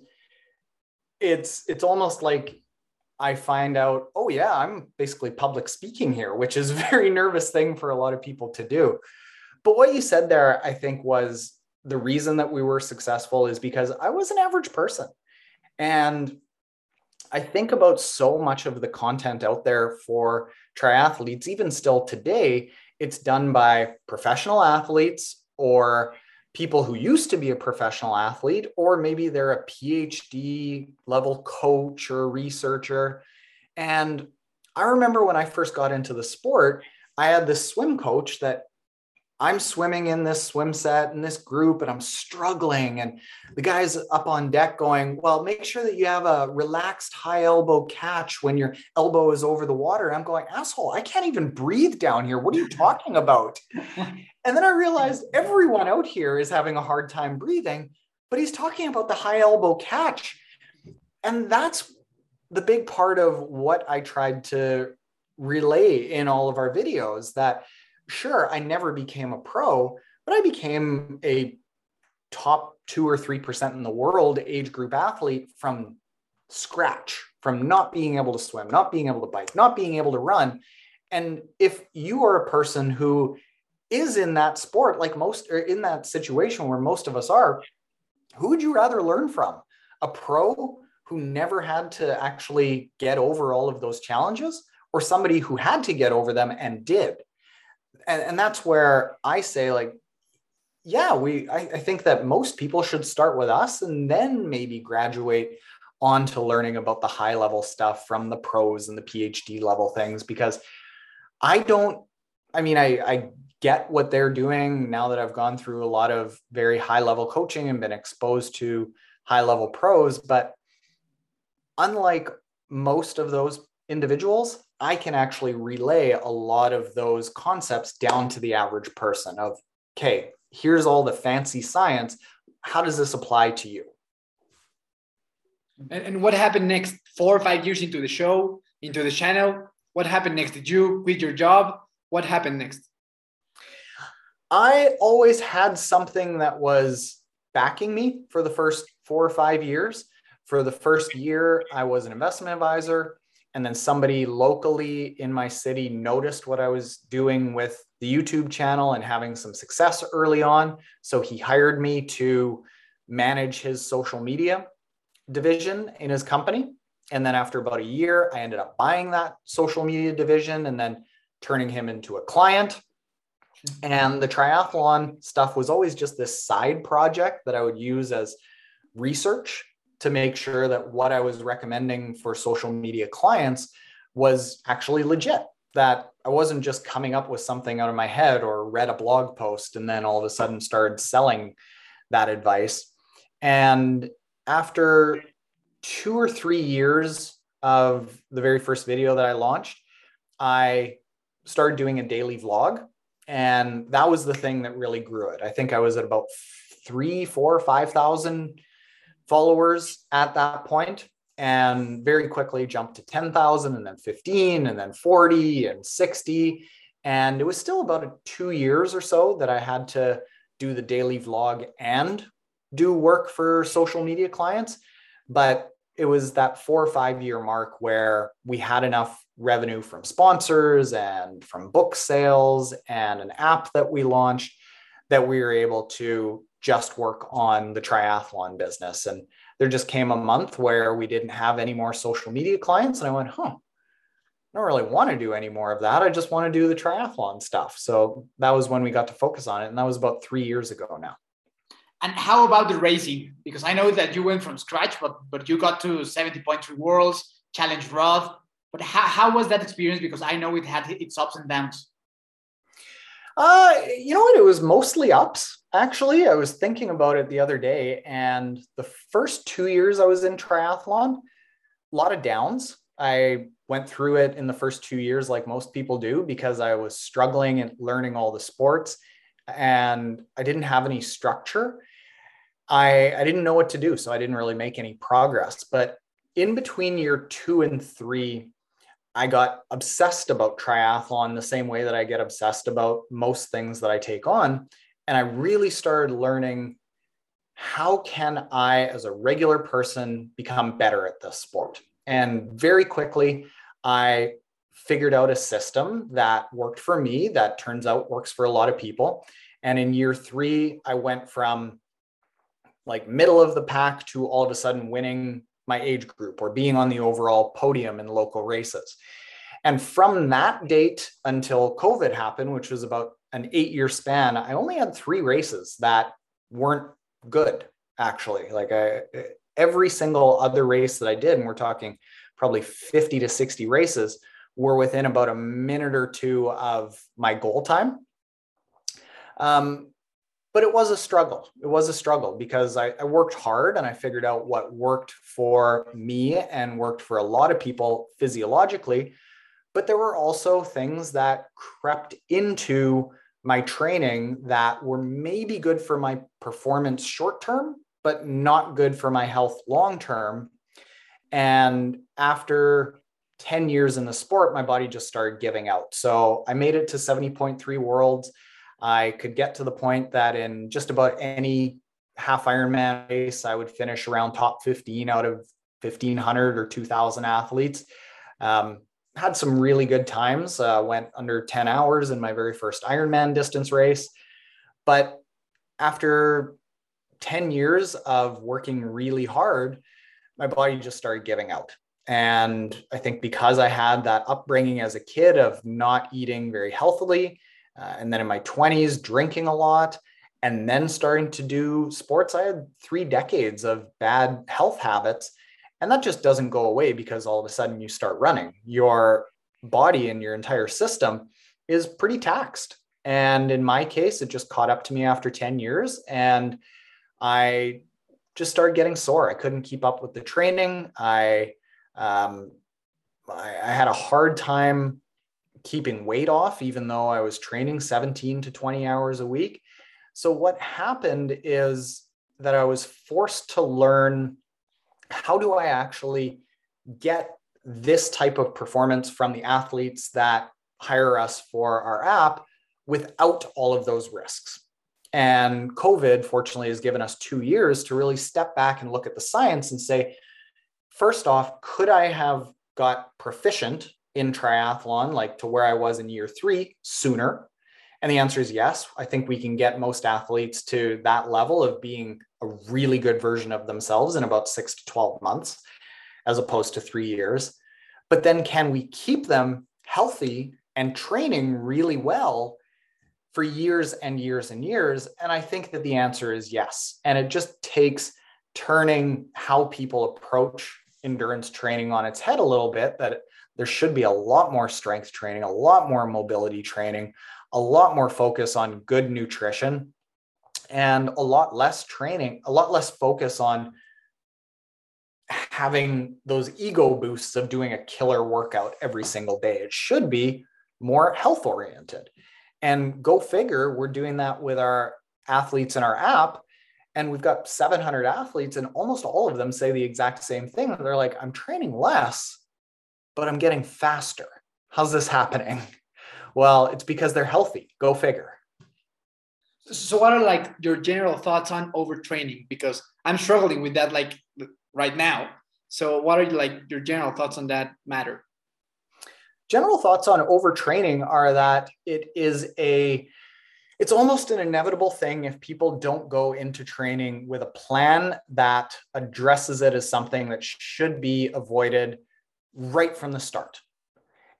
it's it's almost like I find out, oh yeah, I'm basically public speaking here, which is a very nervous thing for a lot of people to do. But what you said there, I think, was the reason that we were successful is because I was an average person. And I think about so much of the content out there for triathletes, even still today, it's done by professional athletes or people who used to be a professional athlete, or maybe they're a PhD level coach or researcher. And I remember when I first got into the sport, I had this swim coach that I'm swimming in this swim set in this group and I'm struggling. And the guy's up on deck going, Well, make sure that you have a relaxed high elbow catch when your elbow is over the water. And I'm going, Asshole, I can't even breathe down here. What are you talking about? and then I realized everyone out here is having a hard time breathing, but he's talking about the high elbow catch. And that's the big part of what I tried to relay in all of our videos that sure, I never became a pro, but I became a top two or 3% in the world age group athlete from scratch, from not being able to swim, not being able to bike, not being able to run. And if you are a person who is in that sport, like most, or in that situation where most of us are, who would you rather learn from? A pro who never had to actually get over all of those challenges, or somebody who had to get over them and did? And, and that's where I say, like, yeah, we I, I think that most people should start with us and then maybe graduate on to learning about the high level stuff from the pros and the PhD level things because I don't, I mean, I, I get what they're doing now that I've gone through a lot of very high level coaching and been exposed to high level pros. But unlike most of those individuals, I can actually relay a lot of those concepts down to the average person of, okay, here's all the fancy science. How does this apply to you? And, and what happened next? Four or five years into the show, into the channel, what happened next? Did you quit your job? What happened next? I always had something that was backing me for the first four or five years. For the first year, I was an investment advisor and then somebody locally in my city noticed what I was doing with the YouTube channel and having some success early on. So he hired me to manage his social media division in his company. And then after about a year, I ended up buying that social media division and then turning him into a client. And the triathlon stuff was always just this side project that I would use as research to make sure that what I was recommending for social media clients was actually legit. That I wasn't just coming up with something out of my head or read a blog post and then all of a sudden started selling that advice. And after two or three years of the very first video that I launched, I started doing a daily vlog. And that was the thing that really grew it. I think I was at about three, four, five thousand followers at that point and very quickly jumped to 10,000 and then 15 and then 40 and 60. And it was still about two years or so that I had to do the daily vlog and do work for social media clients. But it was that four or five year mark where we had enough revenue from sponsors and from book sales and an app that we launched that we were able to just work on the triathlon business. And there just came a month where we didn't have any more social media clients. And I went, huh, I don't really want to do any more of that. I just want to do the triathlon stuff. So that was when we got to focus on it. And that was about three years ago now. And how about the racing? Because I know that you went from scratch, but but you got to 70.3 worlds, challenge Roth. but how, how was that experience? Because I know it had its ups and downs. Uh, you know what? It was mostly ups. Actually, I was thinking about it the other day, and the first two years I was in triathlon, a lot of downs. I went through it in the first two years, like most people do, because I was struggling and learning all the sports, and I didn't have any structure. I I didn't know what to do, so I didn't really make any progress. But in between year two and three, I got obsessed about triathlon the same way that I get obsessed about most things that I take on. And I really started learning how can I, as a regular person, become better at this sport? And very quickly, I figured out a system that worked for me that turns out works for a lot of people. And in year three, I went from like middle of the pack to all of a sudden winning my age group or being on the overall podium in local races. And from that date until COVID happened, which was about an eight year span, I only had three races that weren't good, actually. Like I, every single other race that I did, and we're talking probably 50 to 60 races, were within about a minute or two of my goal time. Um, but it was a struggle. It was a struggle because I, I, worked hard and I figured out what worked for me and worked for a lot of people physiologically. But there were also things that crept into my training that were maybe good for my performance short term, but not good for my health long term. And after 10 years in the sport, my body just started giving out. So I made it to 70.3 worlds. I could get to the point that in just about any half Ironman race, I would finish around top 15 out of 1500 or 2000 athletes. Um, had some really good times. Uh, went under 10 hours in my very first Ironman distance race. But after 10 years of working really hard, my body just started giving out. And I think because I had that upbringing as a kid of not eating very healthily, uh, and then in my 20s, drinking a lot, and then starting to do sports, I had three decades of bad health habits. And that just doesn't go away because all of a sudden you start running. Your body and your entire system is pretty taxed. And in my case, it just caught up to me after 10 years. And I just started getting sore. I couldn't keep up with the training. I, um, I, I had a hard time keeping weight off, even though I was training 17 to 20 hours a week. So, what happened is that I was forced to learn how do I actually get this type of performance from the athletes that hire us for our app without all of those risks. And COVID, fortunately, has given us two years to really step back and look at the science and say, first off, could I have got proficient in triathlon, like to where I was in year three sooner? And the answer is yes. I think we can get most athletes to that level of being a really good version of themselves in about six to 12 months, as opposed to three years. But then can we keep them healthy and training really well for years and years and years? And I think that the answer is yes. And it just takes turning how people approach endurance training on its head a little bit that there should be a lot more strength training, a lot more mobility training, a lot more focus on good nutrition, and a lot less training, a lot less focus on having those ego boosts of doing a killer workout every single day. It should be more health oriented. And go figure, we're doing that with our athletes in our app. And we've got 700 athletes, and almost all of them say the exact same thing. They're like, I'm training less, but I'm getting faster. How's this happening? Well, it's because they're healthy. Go figure. So, what are like your general thoughts on overtraining? Because I'm struggling with that like right now. So, what are like your general thoughts on that matter? General thoughts on overtraining are that it is a it's almost an inevitable thing if people don't go into training with a plan that addresses it as something that should be avoided right from the start.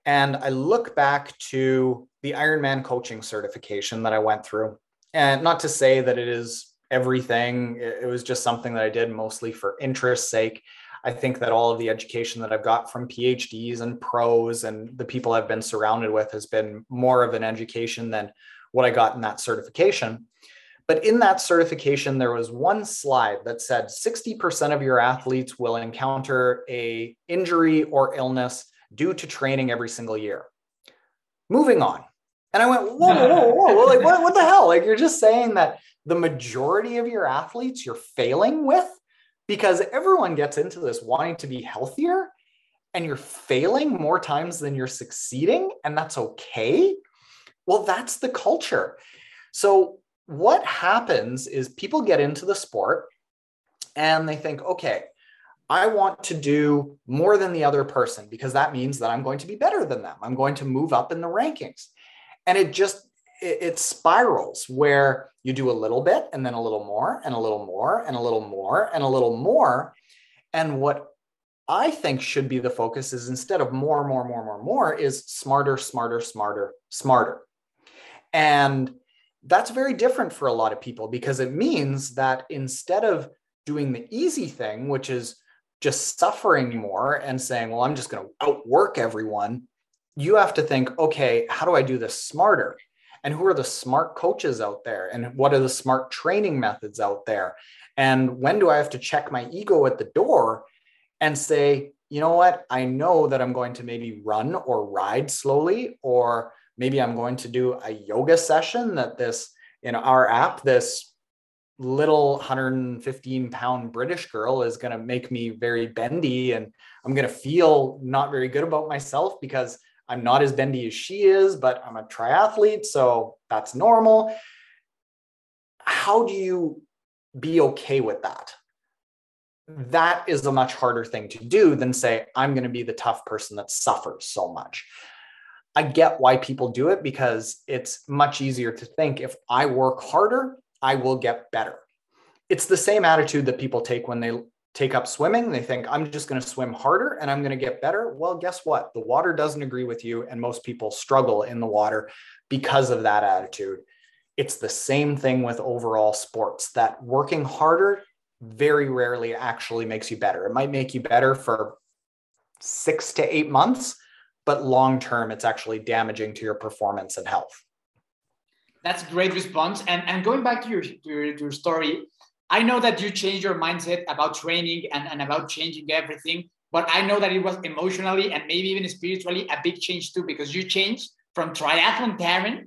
And I look back to the Ironman coaching certification that I went through. And not to say that it is everything, it was just something that I did mostly for interest's sake. I think that all of the education that I've got from PhDs and pros and the people I've been surrounded with has been more of an education than what I got in that certification. But in that certification, there was one slide that said 60% of your athletes will encounter a injury or illness due to training every single year. Moving on. And I went, whoa, whoa, whoa, whoa. Like, what, what the hell? Like, you're just saying that the majority of your athletes you're failing with because everyone gets into this wanting to be healthier and you're failing more times than you're succeeding and that's okay well that's the culture so what happens is people get into the sport and they think okay i want to do more than the other person because that means that i'm going to be better than them i'm going to move up in the rankings and it just it, it spirals where you do a little bit and then a little more and a little more and a little more and a little more. And what I think should be the focus is instead of more, more, more, more, more, is smarter, smarter, smarter, smarter. And that's very different for a lot of people because it means that instead of doing the easy thing, which is just suffering more and saying, well, I'm just going to outwork everyone, you have to think, okay, how do I do this smarter? and who are the smart coaches out there? And what are the smart training methods out there? And when do i have to check my ego at the door and say you know what? I know that i'm going to maybe run or ride slowly or maybe i'm going to do a yoga session that this in our app this little 115 pound british girl is going to make me very bendy and i'm going to feel not very good about myself because I'm not as bendy as she is, but I'm a triathlete, so that's normal. How do you be okay with that? That is a much harder thing to do than say, I'm going to be the tough person that suffers so much. I get why people do it because it's much easier to think if I work harder, I will get better. It's the same attitude that people take when they take up swimming. They think, I'm just going to swim harder and I'm going to get better. Well, guess what? The water doesn't agree with you. And most people struggle in the water because of that attitude. It's the same thing with overall sports that working harder very rarely actually makes you better. It might make you better for six to eight months, but long term, it's actually damaging to your performance and health. That's a great response. And, and going back to your, your, your story, I know that you changed your mindset about training and, and about changing everything, but I know that it was emotionally and maybe even spiritually a big change too, because you changed from triathlon Taren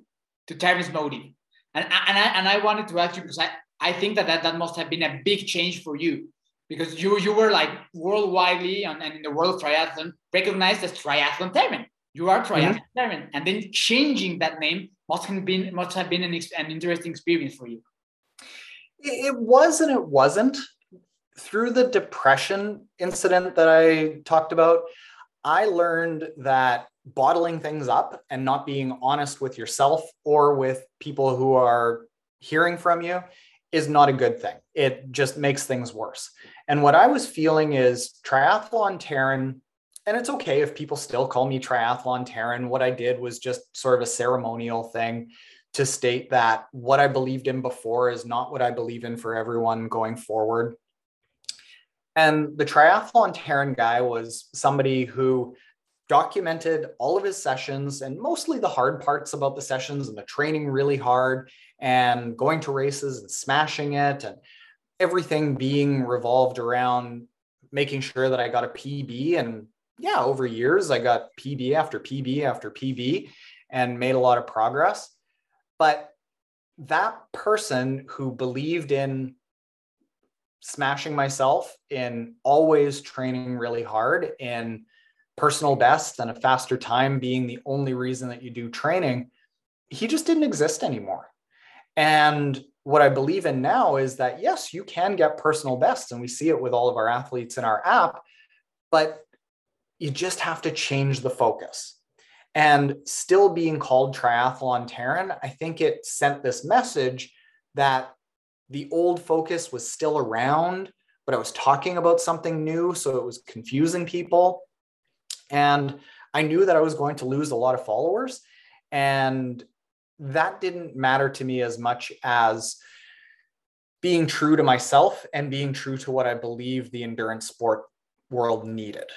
to Taren's MOTTIV. And, and, I, and I wanted to ask you because I, I think that, that that must have been a big change for you because you you were like worldwidely and, and in the world of triathlon recognized as triathlon Taren. You are triathlon mm-hmm. and then changing that name must have been must have been an, an interesting experience for you. It was and it wasn't. Through the depression incident that I talked about, I learned that bottling things up and not being honest with yourself or with people who are hearing from you is not a good thing. It just makes things worse. And what I was feeling is triathlon Taren, and it's okay if people still call me triathlon Taren. What I did was just sort of a ceremonial thing to state that what I believed in before is not what I believe in for everyone going forward. And the triathlon Taren guy was somebody who documented all of his sessions and mostly the hard parts about the sessions and the training really hard and going to races and smashing it and everything being revolved around making sure that I got a PB. And yeah, over years, I got PB after PB after PB and made a lot of progress. But that person who believed in smashing myself, in always training really hard, in personal best and a faster time being the only reason that you do training, he just didn't exist anymore. And what I believe in now is that yes, you can get personal best, and we see it with all of our athletes in our app, but you just have to change the focus and still being called triathlon Taren, I think it sent this message that the old focus was still around, but I was talking about something new. So it was confusing people. And I knew that I was going to lose a lot of followers. And that didn't matter to me as much as being true to myself and being true to what I believe the endurance sport world needed.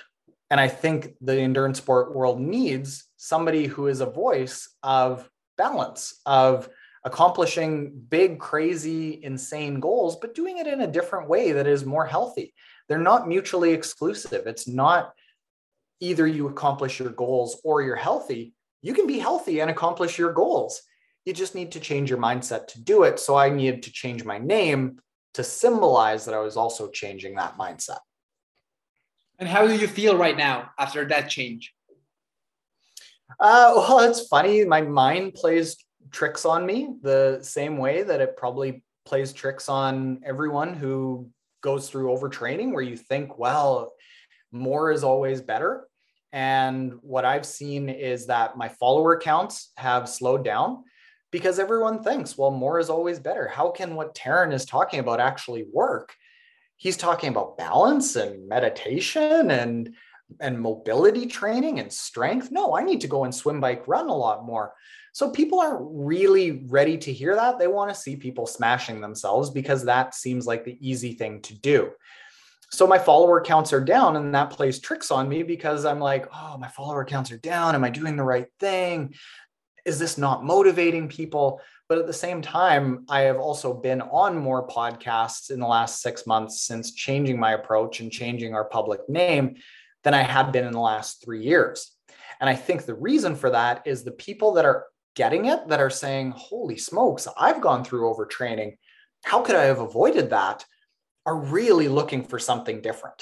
And I think the endurance sport world needs somebody who is a voice of balance, of accomplishing big, crazy, insane goals, but doing it in a different way that is more healthy. They're not mutually exclusive. It's not either you accomplish your goals or you're healthy. You can be healthy and accomplish your goals. You just need to change your mindset to do it. So I needed to change my name to symbolize that I was also changing that mindset. And how do you feel right now after that change? Uh, well, it's funny. My mind plays tricks on me the same way that it probably plays tricks on everyone who goes through overtraining, where you think, well, more is always better. And what I've seen is that my follower counts have slowed down because everyone thinks, well, more is always better. How can what Taren is talking about actually work? He's talking about balance and meditation and and mobility training and strength. No, I need to go and swim, bike, run a lot more. So people aren't really ready to hear that. They want to see people smashing themselves because that seems like the easy thing to do. So my follower counts are down and that plays tricks on me because I'm like, oh, my follower counts are down. Am I doing the right thing? Is this not motivating people? But at the same time, I have also been on more podcasts in the last six months since changing my approach and changing our public name than I had been in the last three years. And I think the reason for that is the people that are getting it, that are saying, holy smokes, I've gone through overtraining. How could I have avoided that? Are really looking for something different.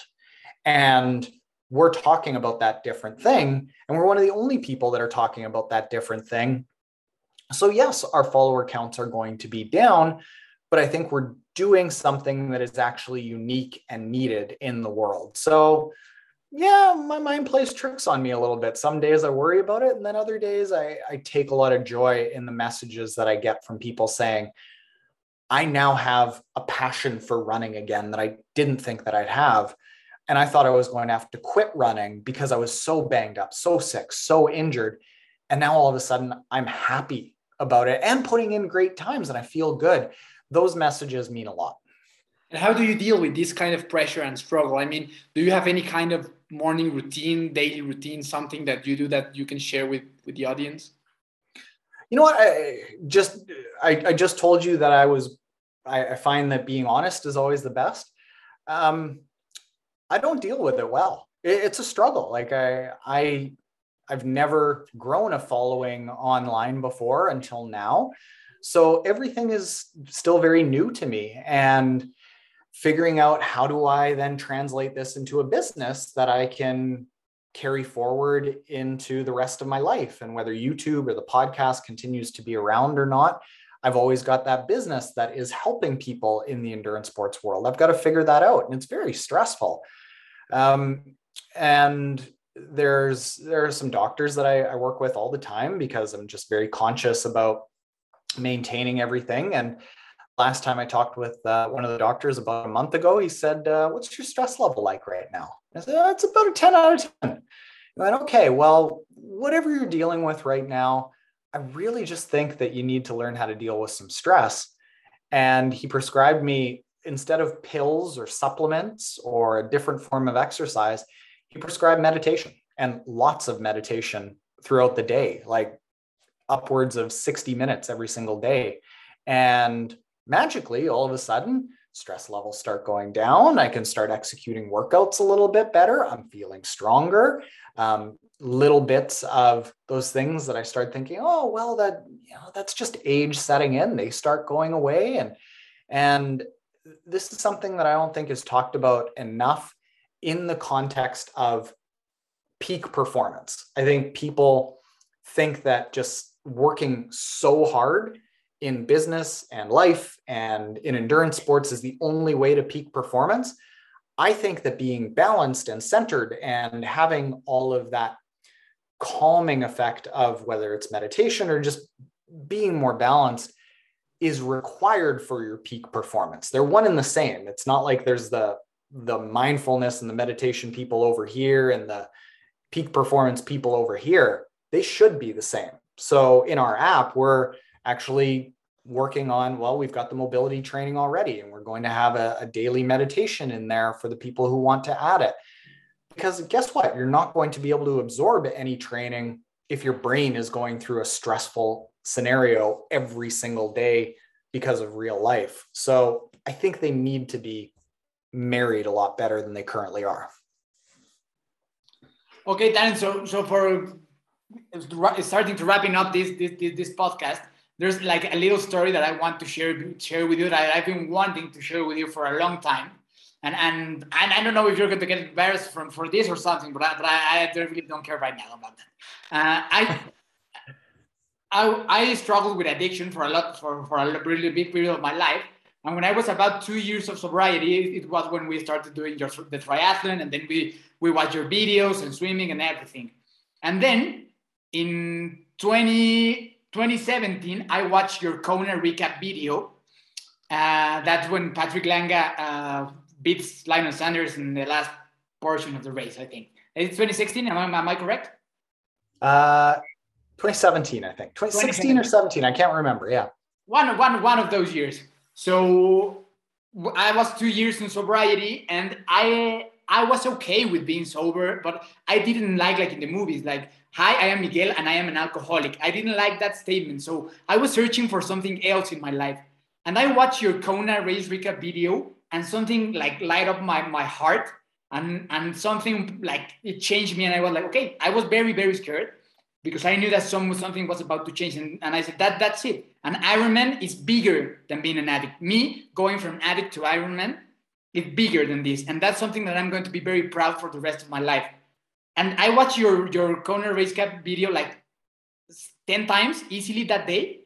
And we're talking about that different thing. And we're one of the only people that are talking about that different thing. So, yes, our follower counts are going to be down, but I think we're doing something that is actually unique and needed in the world. So, yeah, my mind plays tricks on me a little bit. Some days I worry about it, and then other days I, I take a lot of joy in the messages that I get from people saying, I now have a passion for running again that I didn't think that I'd have. And I thought I was going to have to quit running because I was so banged up, so sick, so injured. And now all of a sudden I'm happy about it and putting in great times and I feel good. Those messages mean a lot. And how do you deal with this kind of pressure and struggle? I mean, do you have any kind of morning routine, daily routine, something that you do that you can share with with the audience? You know what? I just I, I just told you that I was I, I find that being honest is always the best. Um, I don't deal with it well. It, it's a struggle. Like I I I've never grown a following online before until now. So everything is still very new to me. And figuring out how do I then translate this into a business that I can carry forward into the rest of my life. And whether YouTube or the podcast continues to be around or not, I've always got that business that is helping people in the endurance sports world. I've got to figure that out. And it's very stressful. Um, and there's there are some doctors that I, I work with all the time because I'm just very conscious about maintaining everything. And last time I talked with uh, one of the doctors about a month ago, he said, uh, What's your stress level like right now? I said, oh, It's about a 10 out of 10. I went, Okay, well, whatever you're dealing with right now, I really just think that you need to learn how to deal with some stress. And he prescribed me, instead of pills or supplements or a different form of exercise, he prescribed meditation and lots of meditation throughout the day, like upwards of 60 minutes every single day. And magically, all of a sudden, stress levels start going down. I can start executing workouts a little bit better. I'm feeling stronger. Um, little bits of those things that I start thinking, oh, well, that you know, that's just age setting in. They start going away. And and this is something that I don't think is talked about enough in the context of peak performance. I think people think that just working so hard in business and life and in endurance sports is the only way to peak performance. I think that being balanced and centered and having all of that calming effect of whether it's meditation or just being more balanced is required for your peak performance. They're one and the same. It's not like there's the the mindfulness and the meditation people over here and the peak performance people over here. They should be the same. So in our app, we're actually working on well we've got the mobility training already and we're going to have a, a, daily meditation in there for the people who want to add it because guess what? You're not going to be able to absorb any training if your brain is going through a stressful scenario every single day because of real life. So I think they need to be married a lot better than they currently are. Okay, Dan. So, so for starting to wrapping up this, this this podcast, there's like a little story that I want to share share with you that I've been wanting to share with you for a long time. And and, and I don't know if you're going to get embarrassed from for this or something, but I, but I, I really don't care right now about that. Uh, I. I, I struggled with addiction for a lot for, for a really big period of my life. And when I was about two years of sobriety, it was when we started doing your, the triathlon, and then we we watched your videos and swimming and everything. And then in 20, 2017, I watched your Kona recap video. Uh, that's when Patrick Lange uh, beats Lionel Sanders in the last portion of the race, I think. It's 2016, am I, am I correct? Uh, 2017, I think. 2016 or 17, I can't remember. Yeah. One, one, one of those years. So I was two years in sobriety and I I was okay with being sober, but I didn't like like in the movies, like, hi, I am Miguel and I am an alcoholic. I didn't like that statement. So I was searching for something else in my life. And I watched your Kona race recap video and something like light up my, my heart and, and something like it changed me. And I was like, okay, I was very, very scared because I knew that some, something was about to change. And, and I said, that, that's it. And Ironman is bigger than being an addict. Me going from addict to Ironman is bigger than this and that's something that i'm going to be very proud for the rest of my life and i watched your your Kona race cap video like 10 times easily that day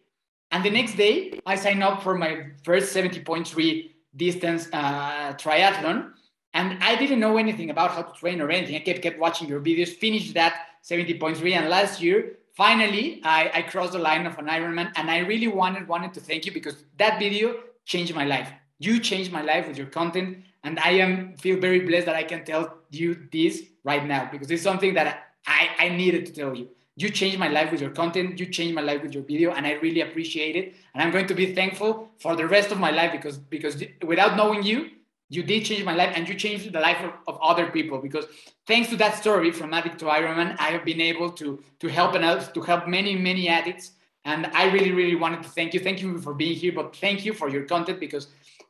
and the next day i signed up for my first 70.3 distance uh, triathlon and i didn't know anything about how to train or anything i kept, kept watching your videos finished that 70.3 and last year finally I, I crossed the line of an ironman and i really wanted wanted to thank you because that video changed my life. You changed my life with your content and i am feel very blessed that i can tell you this right now because it's something that i, I needed to tell you. You changed my life with your content you changed my life with your video and i really appreciate it and i'm going to be thankful for the rest of my life because because without knowing you you did change my life and you changed the life of, of other people because thanks to that story from addict to ironman i have been able to to help and to help many many addicts and i really really wanted to thank you thank you for being here but thank you for your content because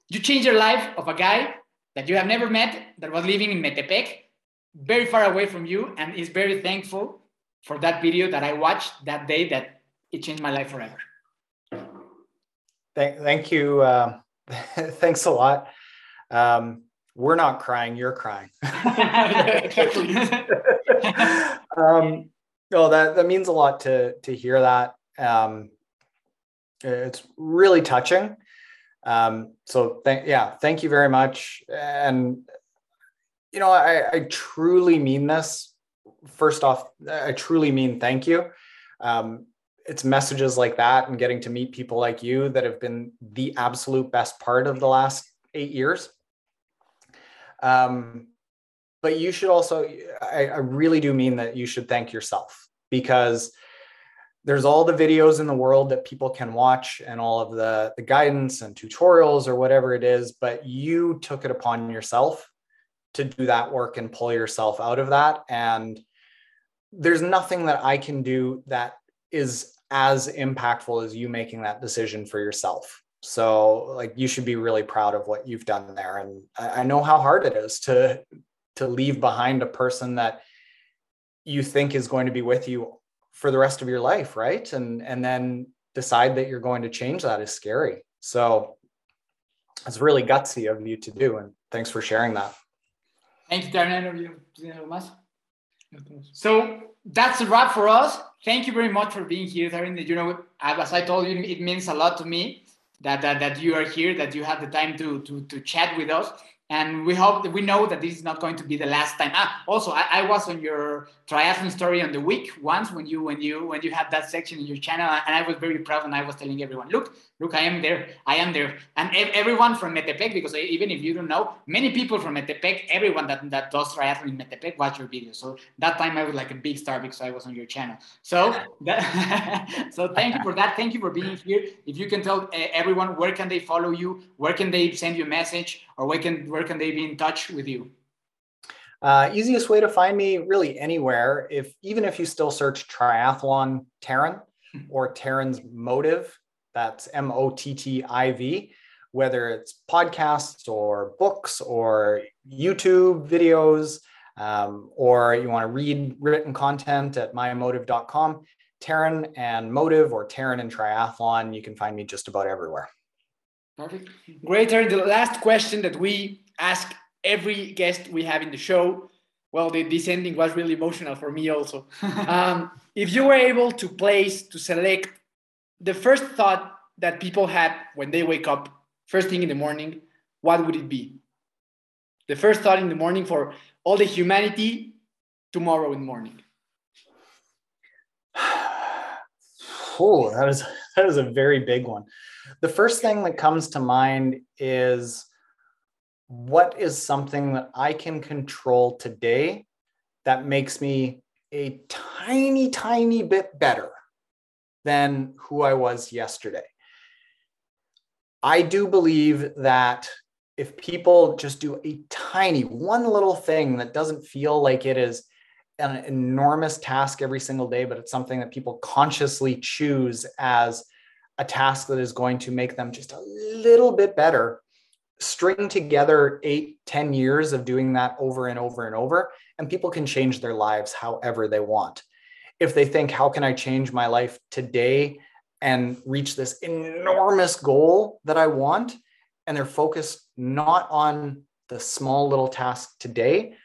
you changed the life of a guy that you have never met that was living in Metepec, very far away from you, and is very thankful for that video that I watched that day that it changed my life forever. Thank, thank you. Uh, thanks a lot. Um, we're not crying, you're crying. um, no, that, that means a lot to, to hear that. Um, it's really touching. Um, so th- yeah, thank you very much. And you know, I, I truly mean this. First off, I truly mean thank you. Um, it's messages like that and getting to meet people like you that have been the absolute best part of the last eight years. Um, but you should also, I, I really do mean that you should thank yourself because there's all the videos in the world that people can watch and all of the, the guidance and tutorials or whatever it is, but you took it upon yourself to do that work and pull yourself out of that. And there's nothing that I can do that is as impactful as you making that decision for yourself. So like you should be really proud of what you've done there. And I, I know how hard it is to to leave behind a person that you think is going to be with you for the rest of your life, right? And and then decide that you're going to change that is scary. So it's really gutsy of you to do. And thanks for sharing that. Thank you, Darren. So that's a wrap for us. Thank you very much for being here, Darren. You know, as I told you, it means a lot to me that, that, that you are here, that you have the time to, to, to chat with us and we hope that we know that this is not going to be the last time. Ah, also, I, I, was on your triathlon story on the week once when you when you when you had that section in your channel, and I was very proud, and I was telling everyone, look, look, I am there, I am there, and everyone from Metepec, because even if you don't know, many people from Metepec, everyone that, that does triathlon in Metepec watch your videos. So that time I was like a big star because I was on your channel. So that, so thank you for that. Thank you for being here. If you can tell everyone where can they follow you, where can they send you a message, or where can where can they be in touch with you? Uh, easiest way to find me really anywhere. If even if you still search triathlon Taren or Taren's MOTTIV, that's M O T T I V, whether it's podcasts or books or YouTube videos, um, or you want to read written content at mymottiv.com. Taren and MOTTIV or Taren and Triathlon, you can find me just about everywhere. Perfect. Great. The last question that we ask every guest we have in the show. Well, the, this ending was really emotional for me also. um, if you were able to place, to select the first thought that people had when they wake up, first thing in the morning, what would it be? The first thought in the morning for all the humanity tomorrow in the morning. oh, that is that is a very big one. The first thing that comes to mind is what is something that I can control today that makes me a tiny, tiny bit better than who I was yesterday. I do believe that if people just do a tiny, one little thing that doesn't feel like it is an enormous task every single day, but it's something that people consciously choose as a task that is going to make them just a little bit better. String together eight, ten years of doing that over and over and over, and people can change their lives however they want. If they think, how can I change my life today and reach this enormous goal that I want? And they're focused not on the small little task today,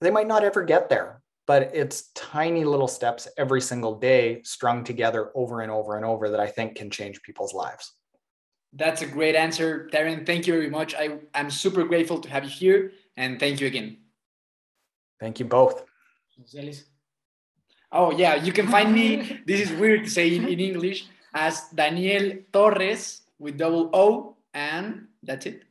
they might not ever get there but it's tiny little steps every single day strung together over and over and over that I think can change people's lives. That's a great answer, Taren. Thank you very much. I, I'm super grateful to have you here and thank you again. Thank you both. Oh, yeah, you can find me. this is weird to say in, in English as Daniel Torres with double O, and that's it.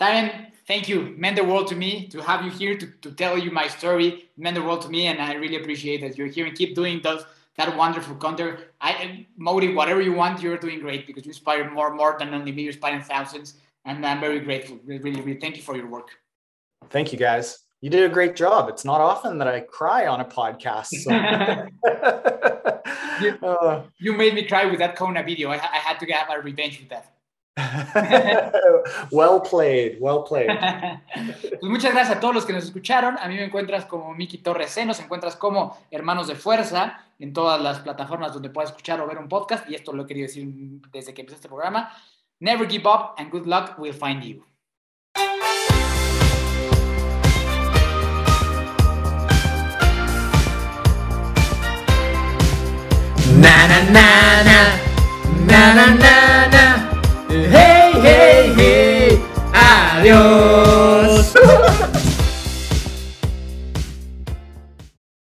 Taren, thank you. It meant the world to me to have you here to, to tell you my story. It meant the world to me, and I really appreciate that you're here and keep doing those that wonderful content. I MOTTIV whatever you want. You're doing great because you inspire more more than only me. You're inspiring thousands, and I'm very grateful. Really, really, really thank you for your work. Thank you, guys. You did a great job. It's not often that I cry on a podcast. So. you, uh, you, made me cry with that Kona video. I, I had to have my revenge with that. well played, well played. pues muchas gracias a todos los que nos escucharon. A mí me encuentras como Miki Torres C, nos encuentras como Hermanos de Fuerza en todas las plataformas donde puedas escuchar o ver un podcast. Y esto lo he querido decir desde que empecé este programa. Never give up and good luck will find you. Na na na na na na na na 안녕.